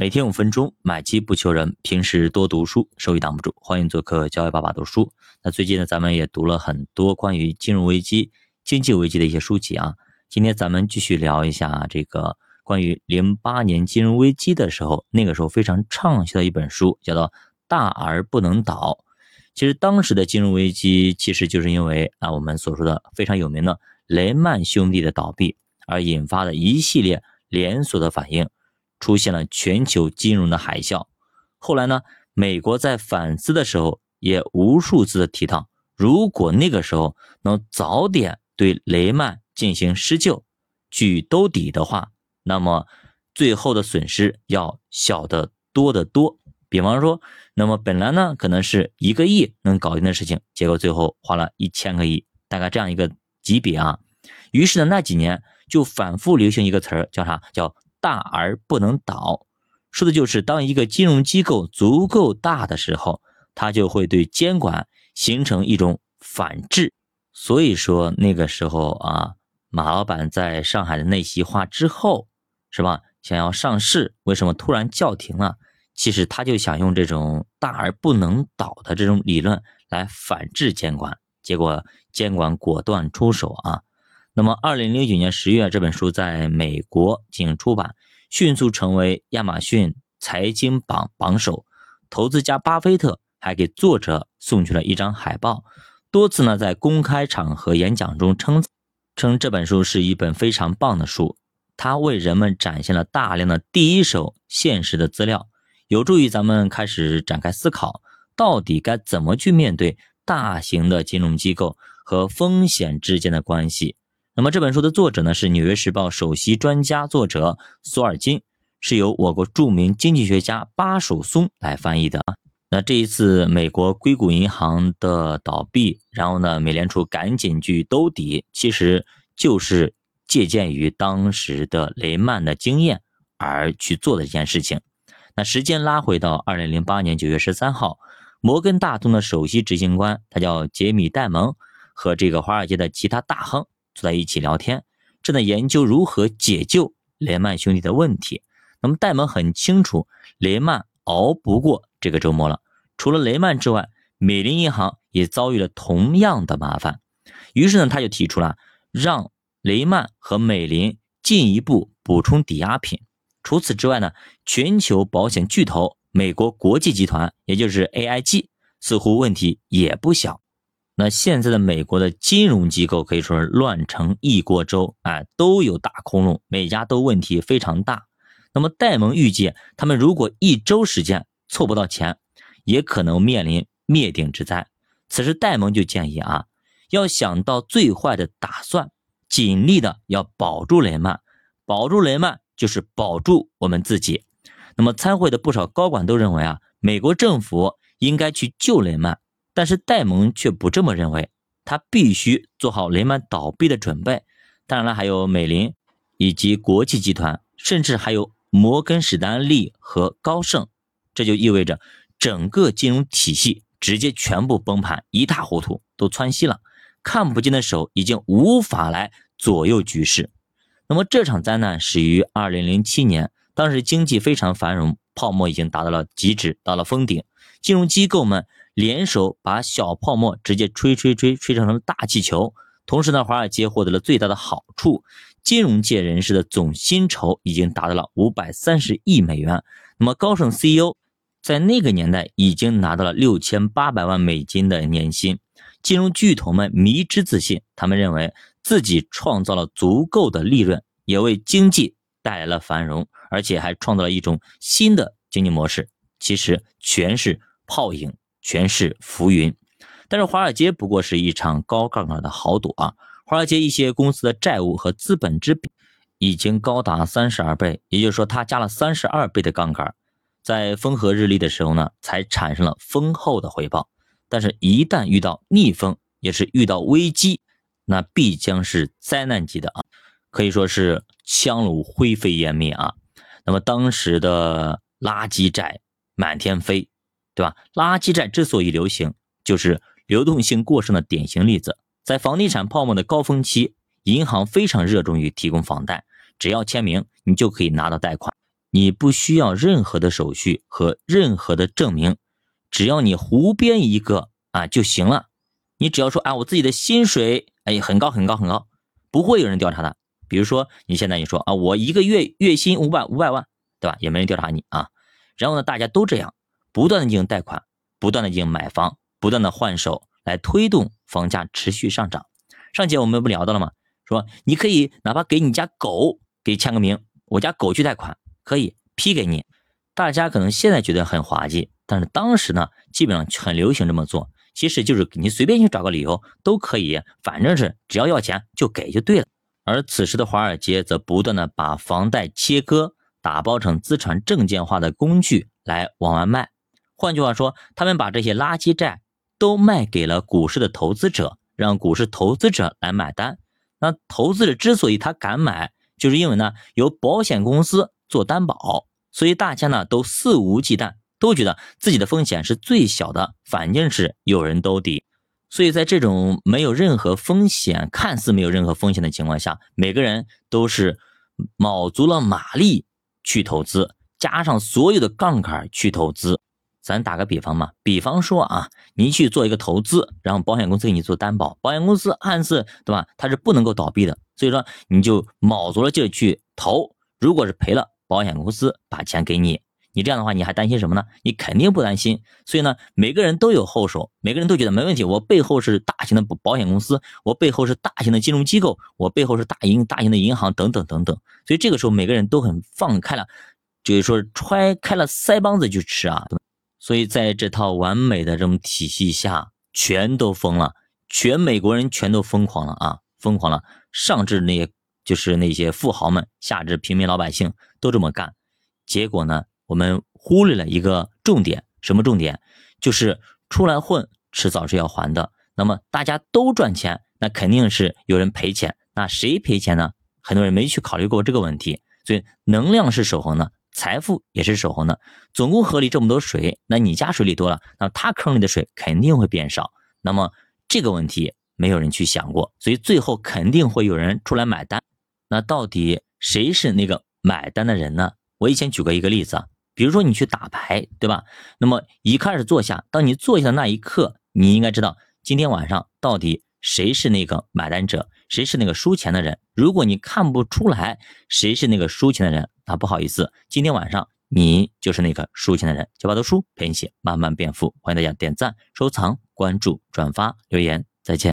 每天五分钟，买基不求人。平时多读书，收益挡不住。欢迎做客教育爸爸读书。那最近呢，咱们也读了很多关于金融危机、经济危机的一些书籍啊。今天咱们继续聊一下这个关于零八年金融危机的时候，那个时候非常畅销的一本书，叫做《大而不能倒》。其实当时的金融危机，其实就是因为啊我们所说的非常有名的雷曼兄弟的倒闭而引发的一系列连锁的反应。出现了全球金融的海啸。后来呢，美国在反思的时候也无数次的提到，如果那个时候能早点对雷曼进行施救、去兜底的话，那么最后的损失要小得多得多。比方说，那么本来呢可能是一个亿能搞定的事情，结果最后花了一千个亿，大概这样一个级别啊。于是呢，那几年就反复流行一个词儿，叫啥？叫。大而不能倒，说的就是当一个金融机构足够大的时候，它就会对监管形成一种反制。所以说那个时候啊，马老板在上海的那席话之后，是吧？想要上市，为什么突然叫停了？其实他就想用这种大而不能倒的这种理论来反制监管，结果监管果断出手啊。那么，二零零九年十月，这本书在美国进行出版，迅速成为亚马逊财经榜榜首。投资家巴菲特还给作者送去了一张海报，多次呢在公开场合演讲中称称这本书是一本非常棒的书。它为人们展现了大量的第一手现实的资料，有助于咱们开始展开思考，到底该怎么去面对大型的金融机构和风险之间的关系。那么这本书的作者呢是《纽约时报》首席专家作者索尔金，是由我国著名经济学家巴曙松来翻译的。那这一次美国硅谷银行的倒闭，然后呢，美联储赶紧去兜底，其实就是借鉴于当时的雷曼的经验而去做的一件事情。那时间拉回到二零零八年九月十三号，摩根大通的首席执行官他叫杰米戴蒙，和这个华尔街的其他大亨。坐在一起聊天，正在研究如何解救雷曼兄弟的问题。那么戴蒙很清楚，雷曼熬不过这个周末了。除了雷曼之外，美林银行也遭遇了同样的麻烦。于是呢，他就提出了让雷曼和美林进一步补充抵押品。除此之外呢，全球保险巨头美国国际集团，也就是 AIG，似乎问题也不小。那现在的美国的金融机构可以说是乱成一锅粥，哎，都有大窟窿，每家都问题非常大。那么戴蒙预计，他们如果一周时间凑不到钱，也可能面临灭顶之灾。此时戴蒙就建议啊，要想到最坏的打算，尽力的要保住雷曼，保住雷曼就是保住我们自己。那么参会的不少高管都认为啊，美国政府应该去救雷曼。但是戴蒙却不这么认为，他必须做好雷曼倒闭的准备。当然了，还有美林以及国际集团，甚至还有摩根史丹利和高盛，这就意味着整个金融体系直接全部崩盘，一塌糊涂，都窜稀了，看不见的手已经无法来左右局势。那么这场灾难始于二零零七年，当时经济非常繁荣，泡沫已经达到了极致，到了峰顶，金融机构们。联手把小泡沫直接吹吹吹吹成了大气球，同时呢，华尔街获得了最大的好处，金融界人士的总薪酬已经达到了五百三十亿美元。那么高盛 CEO 在那个年代已经拿到了六千八百万美金的年薪。金融巨头们迷之自信，他们认为自己创造了足够的利润，也为经济带来了繁荣，而且还创造了一种新的经济模式。其实全是泡影。全是浮云，但是华尔街不过是一场高杠杆的豪赌啊！华尔街一些公司的债务和资本之比已经高达三十二倍，也就是说，它加了三十二倍的杠杆，在风和日丽的时候呢，才产生了丰厚的回报。但是，一旦遇到逆风，也是遇到危机，那必将是灾难级的啊！可以说是枪炉灰飞烟灭啊！那么，当时的垃圾债满天飞。对吧？垃圾债之所以流行，就是流动性过剩的典型例子。在房地产泡沫的高峰期，银行非常热衷于提供房贷，只要签名，你就可以拿到贷款。你不需要任何的手续和任何的证明，只要你胡编一个啊就行了。你只要说啊，我自己的薪水哎很高很高很高，不会有人调查的。比如说你现在你说啊，我一个月月薪五百五百万，对吧？也没人调查你啊。然后呢，大家都这样，不断的进行贷款，不断的进行买房，不断的换手，来推动房价持续上涨。上节我们不聊到了吗？说你可以哪怕给你家狗给签个名，我家狗去贷款。可以批给你，大家可能现在觉得很滑稽，但是当时呢，基本上很流行这么做。其实就是你随便去找个理由都可以，反正是只要要钱就给就对了。而此时的华尔街则不断的把房贷切割，打包成资产证券化的工具来往外卖。换句话说，他们把这些垃圾债都卖给了股市的投资者，让股市投资者来买单。那投资者之所以他敢买，就是因为呢，有保险公司。做担保，所以大家呢都肆无忌惮，都觉得自己的风险是最小的，反正是有人兜底。所以在这种没有任何风险、看似没有任何风险的情况下，每个人都是卯足了马力去投资，加上所有的杠杆去投资。咱打个比方嘛，比方说啊，你去做一个投资，然后保险公司给你做担保，保险公司暗示对吧？它是不能够倒闭的，所以说你就卯足了劲去投，如果是赔了。保险公司把钱给你，你这样的话你还担心什么呢？你肯定不担心。所以呢，每个人都有后手，每个人都觉得没问题。我背后是大型的保保险公司，我背后是大型的金融机构，我背后是大银大型的银行等等等等。所以这个时候每个人都很放开了，就是说揣开了腮帮子去吃啊。所以在这套完美的这种体系下，全都疯了，全美国人全都疯狂了啊，疯狂了，上至那些。就是那些富豪们，下至平民老百姓都这么干，结果呢，我们忽略了一个重点，什么重点？就是出来混，迟早是要还的。那么大家都赚钱，那肯定是有人赔钱。那谁赔钱呢？很多人没去考虑过这个问题。所以能量是守恒的，财富也是守恒的。总共河里这么多水，那你家水里多了，那他坑里的水肯定会变少。那么这个问题没有人去想过，所以最后肯定会有人出来买单。那到底谁是那个买单的人呢？我以前举过一个例子啊，比如说你去打牌，对吧？那么一开始坐下，当你坐下的那一刻，你应该知道今天晚上到底谁是那个买单者，谁是那个输钱的人。如果你看不出来谁是那个输钱的人，那不好意思，今天晚上你就是那个输钱的人。小巴读书陪你一起慢慢变富，欢迎大家点赞、收藏、关注、转发、留言，再见。